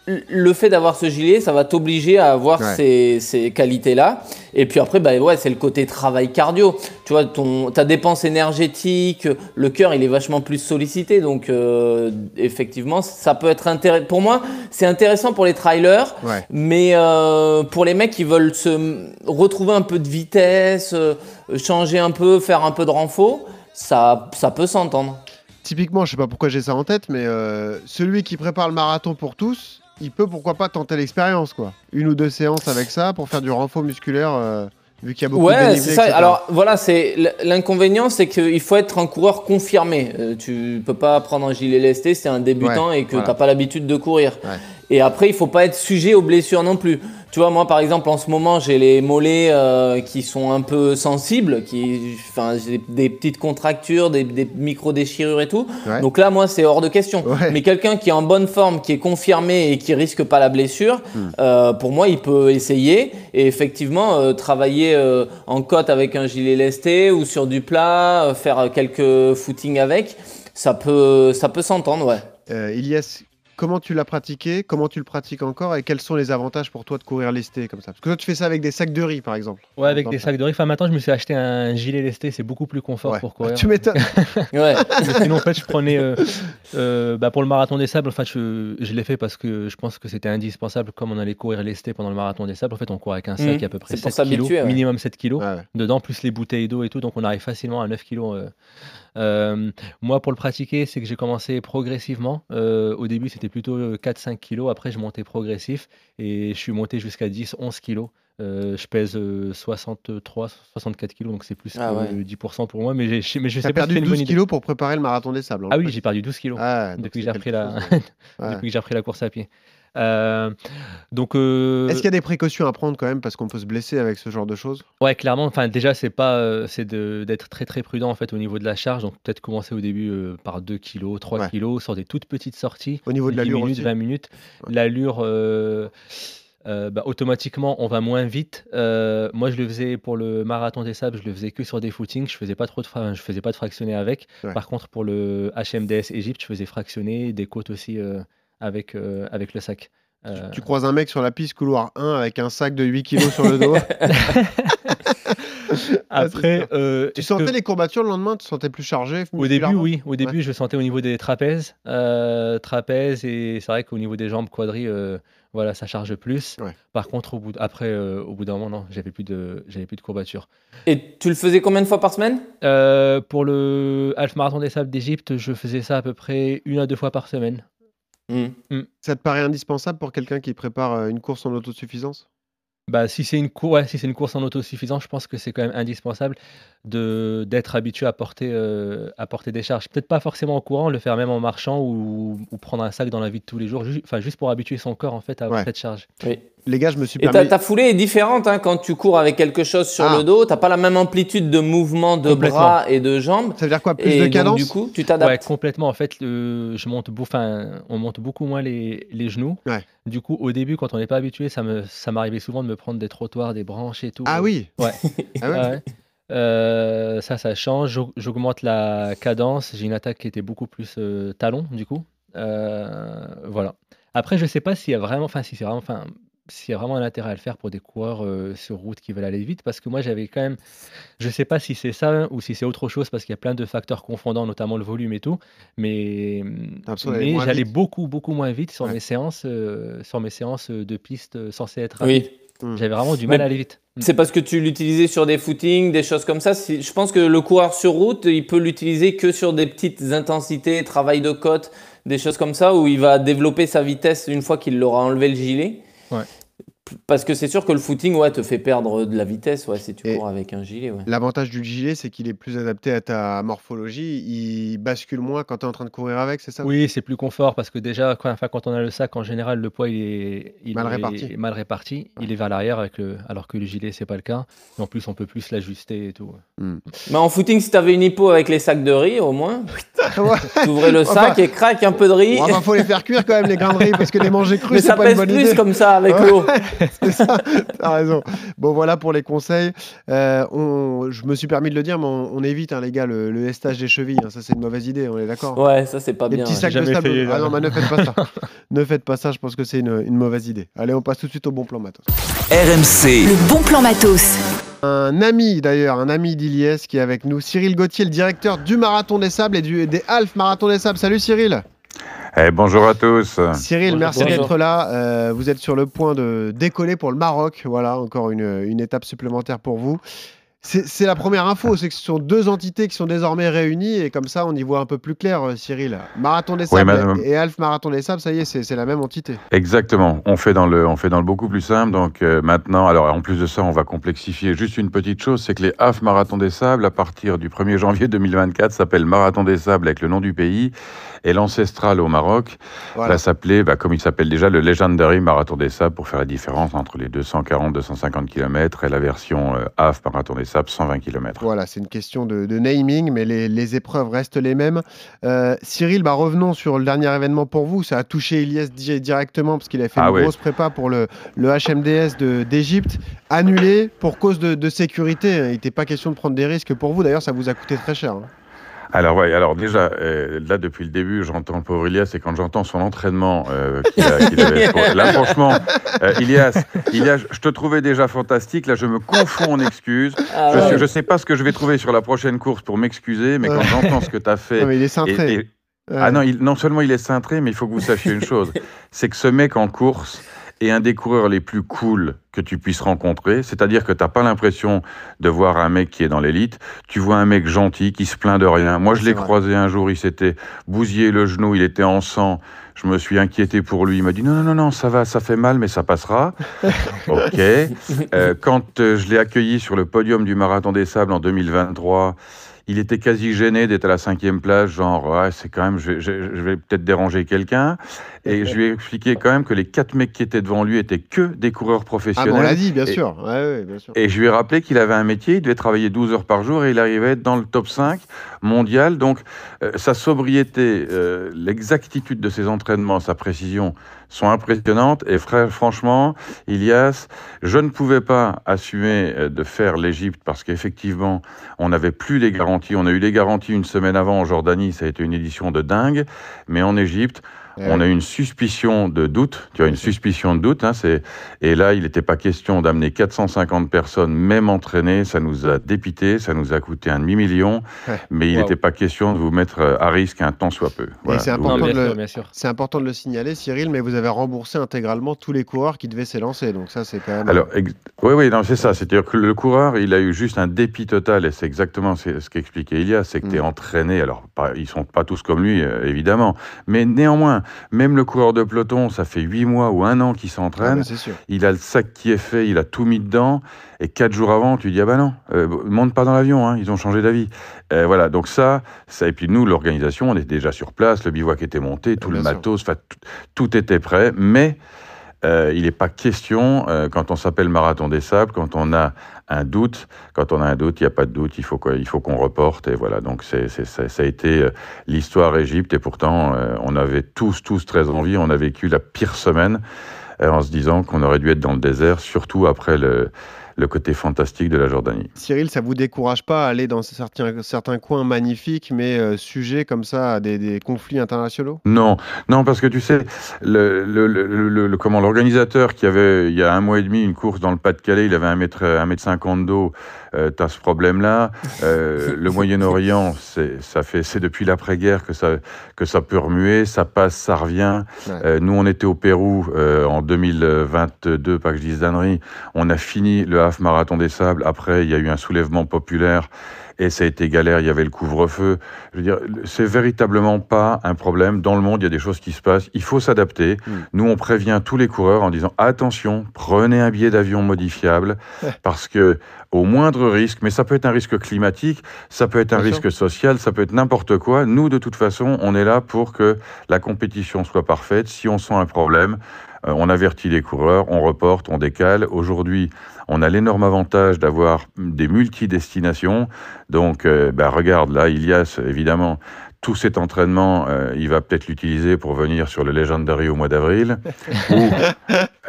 le, fait d'avoir ce gilet, ça va t'obliger à avoir Ouais. ces, ces qualités-là. Et puis après, bah ouais, c'est le côté travail cardio. Tu vois, ton, ta dépense énergétique, le cœur, il est vachement plus sollicité. Donc euh, effectivement, ça peut être intéressant. Pour moi, c'est intéressant pour les trailers. Ouais. Mais euh, pour les mecs qui veulent se retrouver un peu de vitesse, euh, changer un peu, faire un peu de renfort, ça, ça peut s'entendre. Typiquement, je sais pas pourquoi j'ai ça en tête, mais euh, celui qui prépare le marathon pour tous, il peut pourquoi pas tenter l'expérience, quoi. Une ou deux séances avec ça pour faire du renfort musculaire, euh, vu qu'il y a beaucoup de Ouais, dénivelé, c'est ça. etc. Alors voilà, c'est l'inconvénient, c'est qu'il faut être un coureur confirmé. Euh, tu peux pas prendre un gilet lesté si t'es un débutant et que voilà. t'as pas l'habitude de courir. Ouais. Et après, il faut pas être sujet aux blessures non plus. Tu vois, moi par exemple, en ce moment, j'ai les mollets euh, qui sont un peu sensibles, qui, enfin, j'ai des, petites contractures, des, des micro déchirures et tout. Ouais. Donc là, moi, c'est hors de question. Ouais. Mais quelqu'un qui est en bonne forme, qui est confirmé et qui risque pas la blessure, Hmm. euh, pour moi, il peut essayer et effectivement euh, travailler en côte avec un gilet lesté ou sur du plat, faire quelques footings avec. Ça peut, ça peut s'entendre, ouais. Ilyes, comment tu l'as pratiqué Comment tu le pratiques encore Et quels sont les avantages pour toi de courir lesté comme ça Parce que toi, tu fais ça avec des sacs de riz, par exemple. Ouais, avec des sacs de riz. Enfin, maintenant, je me suis acheté un gilet lesté, c'est beaucoup plus confort Ouais. pour courir. Tu m'étonnes. ouais. Sinon, en fait, je prenais. euh, euh, bah, pour le marathon des sables, en fait, je, je l'ai fait parce que je pense que c'était indispensable. Comme on allait courir lesté pendant le marathon des sables, en fait, on court avec un sac qui est à peu près C'est pour 7 kilos, ouais. minimum 7 kilos. Ouais, ouais. Dedans, plus les bouteilles d'eau et tout, donc on arrive facilement à 9 kilos. euh. Euh, moi, pour le pratiquer, c'est que j'ai commencé progressivement. Euh, au début, c'était plutôt euh, 4-5 kilos. Après, je montais progressif et je suis monté jusqu'à 10-11 kilos. Euh, je pèse euh, 63, 64 kilos, donc c'est plus Ah que ouais. 10% pour moi. Mais, j'ai- mais je sais pas si perdu c'est une bonne 12 idée. kilos pour préparer le marathon des sables. Ah oui, j'ai perdu 12 kilos Ah, depuis que j'ai la... ouais. depuis que j'ai repris la course à pied. Euh, donc, euh, Est-ce qu'il y a des précautions à prendre quand même parce qu'on peut se blesser avec ce genre de choses? Ouais, clairement. Enfin, déjà, c'est pas, euh, c'est d'être très très prudent en fait au niveau de la charge. Donc peut-être commencer au début par 2 kilos, 3 Ouais. kilos sur des toutes petites sorties. Au niveau de 10 l'allure minutes, aussi 20 minutes. Ouais. L'allure, euh, bah, automatiquement, on va moins vite. Euh, moi, je le faisais pour le marathon des sables, je le faisais que sur des footings. Je faisais pas trop de, fra- je faisais pas de fractionné avec. Ouais. Par contre, pour le HMDS Égypte, je faisais fractionner des côtes aussi euh, avec euh, avec le sac. Euh, Tu croises un mec sur la piste couloir 1 avec un sac de 8 kilos sur le dos. Après, euh, tu que- sentais les courbatures le lendemain? Tu te sentais plus chargé Au début, oui. Au début, je sentais au niveau des trapèzes. euh, trapèzes, et c'est vrai qu'au niveau des jambes quadris, euh, voilà, ça charge plus. Ouais. Par contre, au bout d- après, euh, au bout d'un moment, non, j'avais plus de, j'avais plus de courbatures. Et tu le faisais combien de fois par semaine? Euh, pour le Half Marathon des Sables d'Égypte, je faisais ça à peu près une à deux fois par semaine. Hmm. Ça te paraît indispensable pour quelqu'un qui prépare euh, une course en autosuffisance? Bah, si c'est une, cour- ouais, si c'est une course en autosuffisance, je pense que c'est quand même indispensable de, d'être habitué à porter, euh, à porter des charges. Peut-être pas forcément en courant, le faire même en marchant ou, ou prendre un sac dans la vie de tous les jours, ju- enfin, juste pour habituer son corps en fait à avoir Ouais. cette charge. Oui. Les gars, je me suis Et ta, permis. ta foulée est différente hein, quand tu cours avec quelque chose sur Ah. le dos. T'as pas la même amplitude de mouvement de bras et de jambes. Ça veut dire quoi Plus et de donc, cadence du coup, tu Ouais, t'adaptes. complètement. En fait, je monte, enfin, on monte beaucoup moins les, les genoux. Ouais. Du coup, au début, quand on n'est pas habitué, ça me, ça m'arrivait souvent de me prendre des trottoirs, des branches et tout. Ah oui Ouais. Ah ouais ouais. Euh, ça, ça change. J'aug- J'augmente la cadence. J'ai une attaque qui était beaucoup plus euh, talon, du coup. Euh, voilà. Après, je sais pas s'il y a vraiment, enfin, si c'est vraiment, enfin, s'il y a vraiment un intérêt à le faire pour des coureurs euh, sur route qui veulent aller vite, parce que moi, j'avais quand même, je sais pas si c'est ça ou si c'est autre chose, parce qu'il y a plein de facteurs confondants, notamment le volume et tout. Mais, j'allais beaucoup, beaucoup moins vite sur Ouais. mes séances, euh, sur mes séances de piste euh, censées être rapides. Oui. Hmm. J'avais vraiment du Mais mal à aller vite. C'est parce que tu l'utilisais sur des footings, des choses comme ça. Si- Je pense que le coureur sur route, il peut l'utiliser que sur des petites intensités, travail de côte, des choses comme ça, où il va développer sa vitesse une fois qu'il aura enlevé le gilet. Ouais. Parce que c'est sûr que le footing, ouais, te fait perdre de la vitesse, ouais, si tu Et- cours avec un gilet, ouais. L'avantage du gilet, c'est qu'il est plus adapté à ta morphologie. Il bascule moins quand tu es en train de courir avec, c'est ça? Oui, c'est plus confort parce que déjà, quand, enfin, quand on a le sac, en général, le poids il est, il Mal est réparti. mal réparti. Il est vers l'arrière, avec le, alors que le gilet, c'est pas le cas. Et en plus, on peut plus l'ajuster et tout. Mais en footing, si tu avais une hippo avec les sacs de riz, au moins, Ouais. tu ouvrais le sac Enfin- et craque un peu de riz. Enfin, faut les faire cuire quand même, les grains de riz, parce que les manger crus, Mais c'est ça pas une pèse bonne plus idée. comme ça avec Ouais. l'eau. c'est ça, t'as raison. Bon, voilà pour les conseils. Euh, on, je me suis permis de le dire, mais on, on évite, hein, les gars, le, le estage des chevilles. hein. Ça, c'est une mauvaise idée, on est d'accord? Ouais, ça c'est pas Les bien. petits sacs de sable. fait. Ah non, mais ne faites pas ça. ne faites pas ça, je pense que c'est une, une mauvaise idée. Allez, on passe tout de suite au bon plan matos. RMC, Le bon plan matos. Un ami d'ailleurs, un ami d'Iliès qui est avec nous, Cyril Gauthier, le directeur du Marathon des Sables et du, des Half Marathon des Sables. Salut Cyril Eh, bonjour à tous. Cyril, Bonjour. merci d'être là. Euh, vous êtes sur le point de décoller pour le Maroc. Voilà, encore une, une étape supplémentaire pour vous. C'est la première info, c'est que ce sont deux entités qui sont désormais réunies et comme ça on y voit un peu plus clair, euh, Cyril. Marathon des Sables et Half Marathon des Sables, ça y est, c'est c'est la même entité. Exactement. On fait dans le, on fait dans le beaucoup plus simple. Donc euh, maintenant, alors en plus de ça, on va complexifier. Juste une petite chose, c'est que les half marathon des sables, à partir du 1er janvier 2024, s'appellent marathon des sables avec le nom du pays. Et l'ancestral au Maroc Voilà. va s'appeler, bah, comme il s'appelle déjà, le Legendary Marathon des Sables pour faire la différence entre les 240-250 km et la version euh, half Marathon des Sables 120 km. Voilà, c'est une question de, de naming, mais les, les épreuves restent les mêmes. Euh, Cyril, bah, revenons sur le dernier événement pour vous. Ça a touché Elias di- directement parce qu'il a fait Ah une grosse prépa pour le, le HMDS d'Égypte, annulé pour cause de, de sécurité. Il n'était pas question de prendre des risques pour vous. D'ailleurs, ça vous a coûté très cher. hein. Alors ouais, alors déjà euh, là depuis le début, j'entends le pauvre Ilias et quand j'entends son entraînement euh, qu'il a- qu'il avait, pour- là franchement, euh, Ilias, Ilias, je te trouvais déjà fantastique. Là, je me confonds en excuses. Ah Je ouais. je sais pas ce que je vais trouver sur la prochaine course pour m'excuser, mais quand j'entends ce que tu as fait, Non, mais il est cintré. et- ah non, il- non seulement il est cintré, mais il faut que vous sachiez une chose, c'est que ce mec en course est un des coureurs les plus cool que tu puisses rencontrer. C'est-à-dire que t'as pas l'impression de voir un mec qui est dans l'élite. Tu vois un mec gentil qui se plaint de rien. Moi, je l'ai croisé un jour, il s'était bousillé le genou, il était en sang. Je me suis inquiété pour lui. Il m'a dit non, non, non, non, ça va, ça fait mal, mais ça passera. ok. Euh, quand euh, je l'ai accueilli sur le podium du Marathon des Sables en 2023, il était quasi gêné d'être à la cinquième place, genre, ouais, c'est quand même, je, vais- je- je vais peut-être déranger quelqu'un. Et je lui ai expliqué quand même que les quatre mecs qui étaient devant lui étaient que des coureurs Ah, professionnels. bon, on l'a dit, bien Et- sûr. Ouais, ouais, bien sûr. Et je lui ai rappelé qu'il avait un métier, il devait travailler 12 heures par jour et il arrivait à être dans le top 5 mondial. Donc, euh, sa sobriété, euh, l'exactitude de ses entraînements, sa précision sont impressionnantes. Et frère, franchement, Ilias, je ne pouvais pas assumer euh, de faire l'Égypte parce qu'effectivement, on n'avait plus les garanties. On a eu les garanties une semaine avant en Jordanie, ça a été une édition de dingue. Mais en Égypte, on a eu une suspicion de doute, tu as une suspicion de doute, hein, c'est et là il n'était pas question d'amener 450 personnes, même entraînées, ça nous a dépité, ça nous a coûté un demi million, Ouais. mais il Wow. n'était pas question de vous mettre euh, à risque un temps soit peu. Voilà. c'est important Non, bien de le- sûr, bien sûr. C'est important de le signaler, Cyril, mais vous avez remboursé intégralement tous les coureurs qui devaient s'élancer. Donc ça, c'est quand même... Alors, ex- oui, oui, non, c'est ça. C'est-à-dire que le coureur, il a eu juste un dépit total, et c'est exactement ce qu'expliquait Ilias, c'est que Mm. tu es entraîné. Alors, pas, ils sont pas tous comme lui, euh, évidemment, mais néanmoins, même le coureur de peloton, ça fait huit mois ou un an qu'il Ah, s'entraîne. bah, c'est sûr. il a le sac qui est fait, il a tout mis dedans, et quatre jours avant, tu dis ah bah non, euh, monte pas dans l'avion, hein, ils ont changé d'avis. Euh, voilà, donc ça, ça, et puis nous, l'organisation, on est déjà sur place, le bivouac était monté, tout le sûr. matos, tout, tout était prêt, mais euh, il n'est pas question, euh, quand on s'appelle Marathon des Sables, quand on a un doute, quand on a un doute, il n'y a pas de doute, il faut quoi, il faut qu'on reporte, et voilà, donc c'est, c'est- ça, ça a été euh, l'histoire Égypte, et pourtant, euh, on avait tous, tous très envie, on a vécu la pire semaine, euh, en se disant qu'on aurait dû être dans le désert, surtout après le, le côté fantastique de la Jordanie. Cyril, ça vous décourage pas à aller dans certains, certains coins magnifiques, mais euh, sujets comme ça à des, des conflits internationaux? Non, non, parce que tu sais, le, le, le, le- le- comment l'organisateur qui avait il y a un mois et demi une course dans le Pas-de-Calais, il avait un mètre, un mètre cinquante d'eau. Euh, T'as ce problème-là. Euh, le Moyen-Orient, c'est ça fait, c'est depuis l'après-guerre que ça que ça peut remuer, ça passe, ça revient. Ouais. Euh, nous, on était au Pérou euh, en 2022, pas que je dise d'annerie. On a fini le marathon des sables. Après, il y a eu un soulèvement populaire et ça a été galère. Il y avait le couvre-feu. Je veux dire, c'est véritablement pas un problème. Dans le monde, il y a des choses qui se passent. Il faut s'adapter. Mm. Nous, on prévient tous les coureurs en disant attention, prenez un billet d'avion modifiable parce que au moindre risque, mais ça peut être un risque climatique, ça peut être un Bien sûr. risque social, ça peut être n'importe quoi. Nous, de toute façon, on est là pour que la compétition soit parfaite. Si on sent un problème, on avertit les coureurs, on reporte, on décale. Aujourd'hui, on a l'énorme avantage d'avoir des multi-destinations. Donc, euh, bah, regarde, là, Ilias, évidemment, tout cet entraînement, euh, il va peut-être l'utiliser pour venir sur le Legendary au mois d'avril. Ou-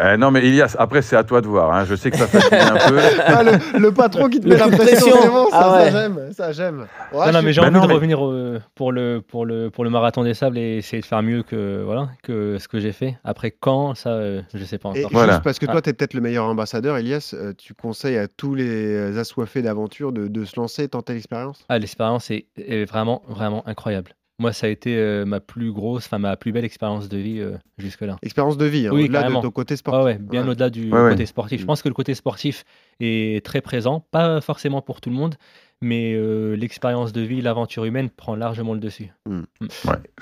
Euh, non, mais Ilias, après, c'est à toi de voir. hein. Je sais que ça fatigue un peu. Ah, le, le patron qui te met la pression, ça, Ah ça ouais. j'aime, ça j'aime. Ouais, non, non, je mais j'ai Bah envie non, de mais- revenir euh, pour, le, pour, le, pour le marathon des sables et essayer de faire mieux que, voilà, que ce que j'ai fait. Après, quand, ça, euh, je sais pas Et encore. Voilà. juste parce que toi, Ah. tu es peut-être le meilleur ambassadeur, Elias, euh, tu conseilles à tous les assoiffés d'aventure de, de se lancer et tenter l'expérience? Ah, l'expérience est, est vraiment, vraiment incroyable. Moi, ça a été euh, ma plus grosse, enfin ma plus belle expérience de vie euh, jusque-là. Expérience de vie, hein, Oui, au-delà de carrément. ton côté sportif. ouais, bien Ouais. au-delà du Ouais, côté sportif. Je pense que le côté sportif est très présent, pas forcément pour tout le monde, mais euh, l'expérience de vie, l'aventure humaine prend largement le dessus.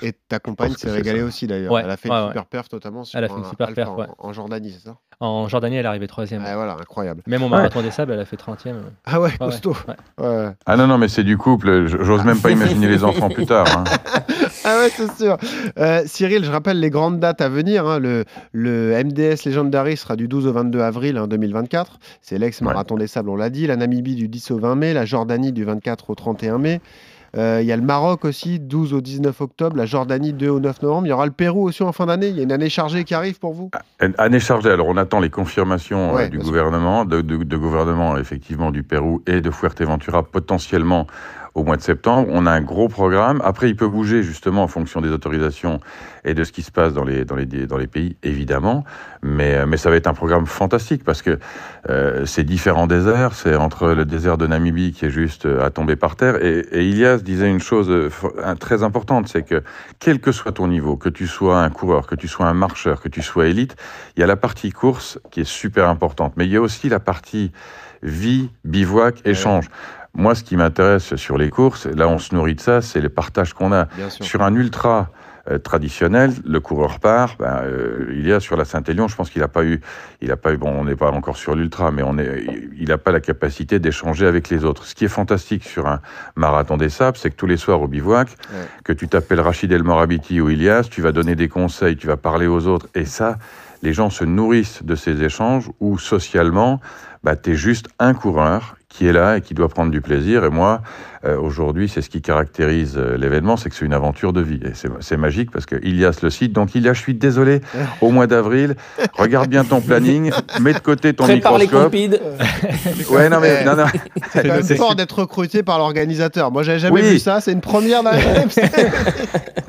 Et ta compagne s'est c'est régalée aussi d'ailleurs. Ouais, Elle a fait ouais, une ouais. super perf notamment sur Elle a fait une un super alpha perf, en, ouais. en Jordanie, c'est ça? En Jordanie, elle est arrivée troisième. Ah, Voilà, incroyable. Même au marathon des sables, elle a fait 30e. Ah ouais, costaud. ouais. Ouais. Ah non, non, mais c'est du couple. J'ose même pas imaginer les enfants plus tard. hein. Ah ouais, c'est sûr. Euh, Cyril, je rappelle les grandes dates à venir. hein. Le, le MDS Legendary sera du 12 au 22 avril hein, 2024. C'est l'ex-marathon des sables, on l'a dit. La Namibie du 10 au 20 mai. La Jordanie du 24 au 31 mai. Euh, Il y a le Maroc aussi, 12 au 19 octobre. La Jordanie, 2 au 9 novembre. Il y aura le Pérou aussi en fin d'année. Il y a une année chargée qui arrive pour vous? Année chargée. Alors, on attend les confirmations euh, du bien sûr. gouvernement, de, de- de gouvernement effectivement du Pérou et de Fuerteventura potentiellement au mois de septembre. On a un gros programme. Après, il peut bouger justement en fonction des autorisations et de ce qui se passe dans les, dans les, dans les pays, évidemment. Mais, euh, mais ça va être un programme fantastique parce que euh, c'est différents déserts. C'est entre le désert de Namibie qui est juste euh, à tomber par terre. Et, et Ilias disait une chose très importante, c'est que quel que soit ton niveau, que tu sois un coureur, que tu sois un marcheur, que tu sois élite, il y a la partie course qui est super importante. Mais il y a aussi la partie vie, bivouac, échange. Moi, ce qui m'intéresse sur les courses, là on se nourrit de ça, c'est le partage qu'on a. Sur un ultra euh, traditionnel, le coureur part. Ben, euh, il y a sur la Saint-Élion, je pense qu'il n'a pas eu, il a pas eu. Bon, on n'est pas encore sur l'ultra, mais on est, il n'a pas la capacité d'échanger avec les autres. Ce qui est fantastique sur un marathon des sables, c'est que tous les soirs au bivouac, Ouais. que tu t'appelles Rachid El Morabiti ou Ilias, tu vas donner des conseils, tu vas parler aux autres, et ça, les gens se nourrissent de ces échanges où socialement, bah, tu es juste un coureur qui est là et qui doit prendre du plaisir. Et moi, aujourd'hui, c'est ce qui caractérise euh, l'événement, c'est que c'est une aventure de vie. Et c'est- magique parce que Ilias le cite. Donc Ilias, je suis désolé, au mois d'avril, regarde bien ton planning, mets de côté ton Prépare les microscope. compides. Ouais, non mais, non, non. C'est quand même C'est- fort d'être recruté par l'organisateur. Moi, j'avais jamais Oui. vu ça. C'est une première dans la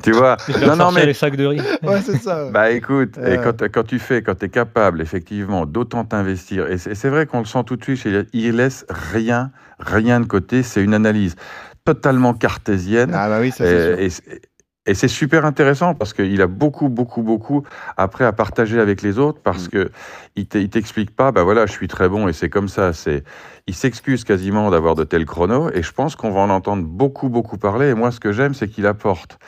tu vois. Non, non, mais les sacs de riz. Ouais, c'est ça. ouais. Bah écoute, Euh. et quand, quand tu fais, quand tu es capable effectivement d'autant t'investir, et c'est vrai qu'on le sent tout de suite, il laisse rien, rien de côté, c'est une analyse totalement cartésienne. Ah bah oui, ça et, et c'est- et c'est super intéressant parce qu'il a beaucoup, beaucoup, beaucoup après à partager avec les autres parce Mm. que il t'explique pas, bah voilà, je suis très bon et c'est comme ça. C'est, il s'excuse quasiment d'avoir de tels chronos et je pense qu'on va en entendre beaucoup, beaucoup parler. Et moi, ce que j'aime, c'est qu'il apporte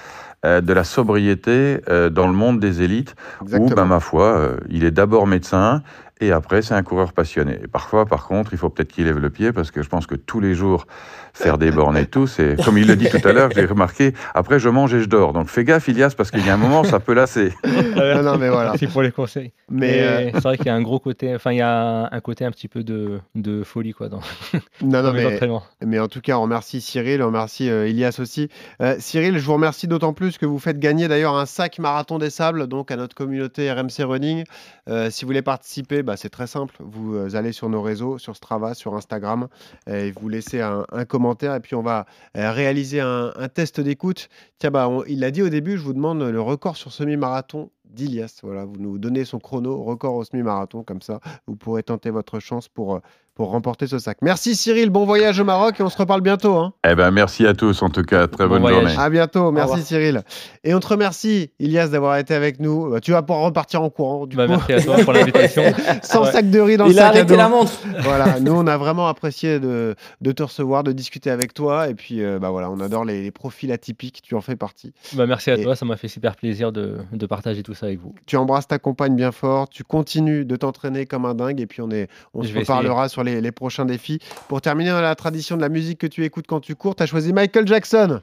euh, de la sobriété euh, dans le monde des élites où, ben, ma foi, euh, il est d'abord médecin et après, c'est un coureur passionné. Et parfois, par contre, il faut peut-être qu'il lève le pied parce que je pense que tous les jours, faire des bornes et tout, c'est, comme il le dit tout à l'heure, j'ai remarqué, après, je mange et je dors. Donc, fais gaffe, Ilias, parce qu'il y a un moment, ça peut lasser. Non, non, mais voilà. C'est pour les conseils. Mais euh, c'est vrai qu'il y a un gros côté, enfin il y a un côté un petit peu de, de folie quoi dans, non, non, dans mais, entraînements. mais en tout cas, on remercie Cyril, on remercie euh, Ilias aussi. Euh, Cyril, je vous remercie d'autant plus que vous faites gagner d'ailleurs un sac Marathon des Sables donc à notre communauté RMC Running. Euh, si vous voulez participer, bah, c'est très simple. Vous euh, allez sur nos réseaux, sur Strava, sur Instagram, et vous laissez un, commentaire et puis on va euh, réaliser un, test d'écoute. Tiens, bah, il l'a dit au début, je vous demande le record sur semi-marathon d'Ilias. Voilà, vous nous donnez son chrono, record au semi-marathon, comme ça, vous pourrez tenter votre chance pour, pour remporter ce sac. Merci Cyril, bon voyage au Maroc et on se reparle bientôt. hein. Eh ben, merci à tous, en tout cas. Très Bon bonne voyage. journée. À bientôt, merci. Cyril. Et on te remercie, Ilias, d'avoir été avec nous. Bah, Tu vas pouvoir repartir en courant, du Bah, coup, merci à toi pour l'invitation. sans Ouais. sac de riz dans Il le a sac à arrêté dos. la montre. Voilà, nous on a vraiment apprécié de, de te recevoir, de discuter avec toi. Et puis, euh, bah voilà, on adore les, les profils atypiques, tu en fais partie. Bah, merci à Et- toi, ça m'a fait super plaisir de, de partager tout ça avec vous. Tu embrasses ta compagne bien fort, tu continues de t'entraîner comme un dingue. Et puis, on, est, on Je se reparlera sur les, les prochains défis. Pour terminer dans la tradition de la musique que tu écoutes quand tu cours, tu as choisi Michael Jackson.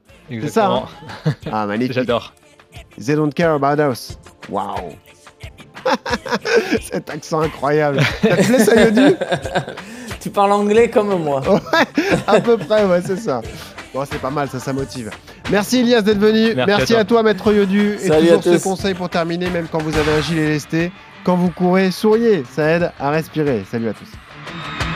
ça, hein Exactement. Ah, magnifique. J'adore. They don't care about us. Waouh. Cet accent incroyable. Ça te plaît, ça, Yodu Tu parles anglais comme moi. À peu près, ouais, c'est ça. Bon, c'est pas mal, ça, ça motive. Merci Elias d'être venu. Merci Merci, à à, toi. Maître Yodu. Et Salut à toujours ce conseil pour terminer, même quand vous avez un gilet lesté, quand vous courez, souriez. Ça aide à respirer. Salut à tous.